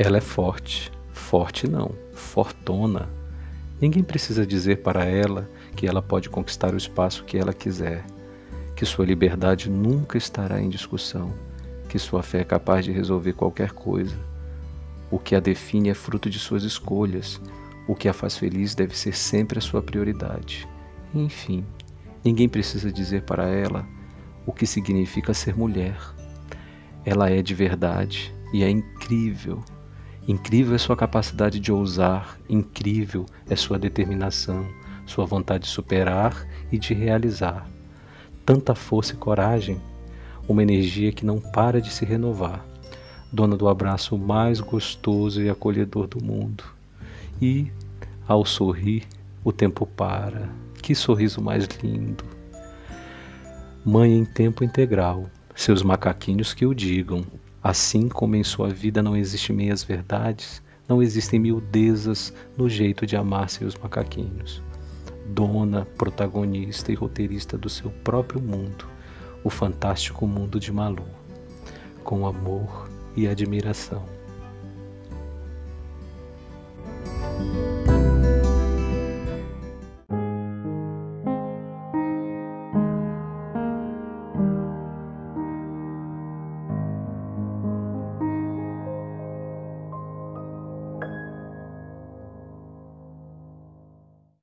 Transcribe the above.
Ela é forte. Forte não, fortona. Ninguém precisa dizer para ela que ela pode conquistar o espaço que ela quiser, que sua liberdade nunca estará em discussão, que sua fé é capaz de resolver qualquer coisa. O que a define é fruto de suas escolhas. O que a faz feliz deve ser sempre a sua prioridade. Enfim, ninguém precisa dizer para ela o que significa ser mulher. Ela é de verdade e é incrível. Incrível é sua capacidade de ousar, incrível é sua determinação, sua vontade de superar e de realizar. Tanta força e coragem, uma energia que não para de se renovar, dona do abraço mais gostoso e acolhedor do mundo. E, ao sorrir, o tempo para. Que sorriso mais lindo! Mãe em tempo integral, seus macaquinhos que o digam. Assim como em sua vida não existem meias verdades, não existem miudezas no jeito de amar seus macaquinhos. Dona, protagonista e roteirista do seu próprio mundo, o fantástico mundo de Malu, com amor e admiração.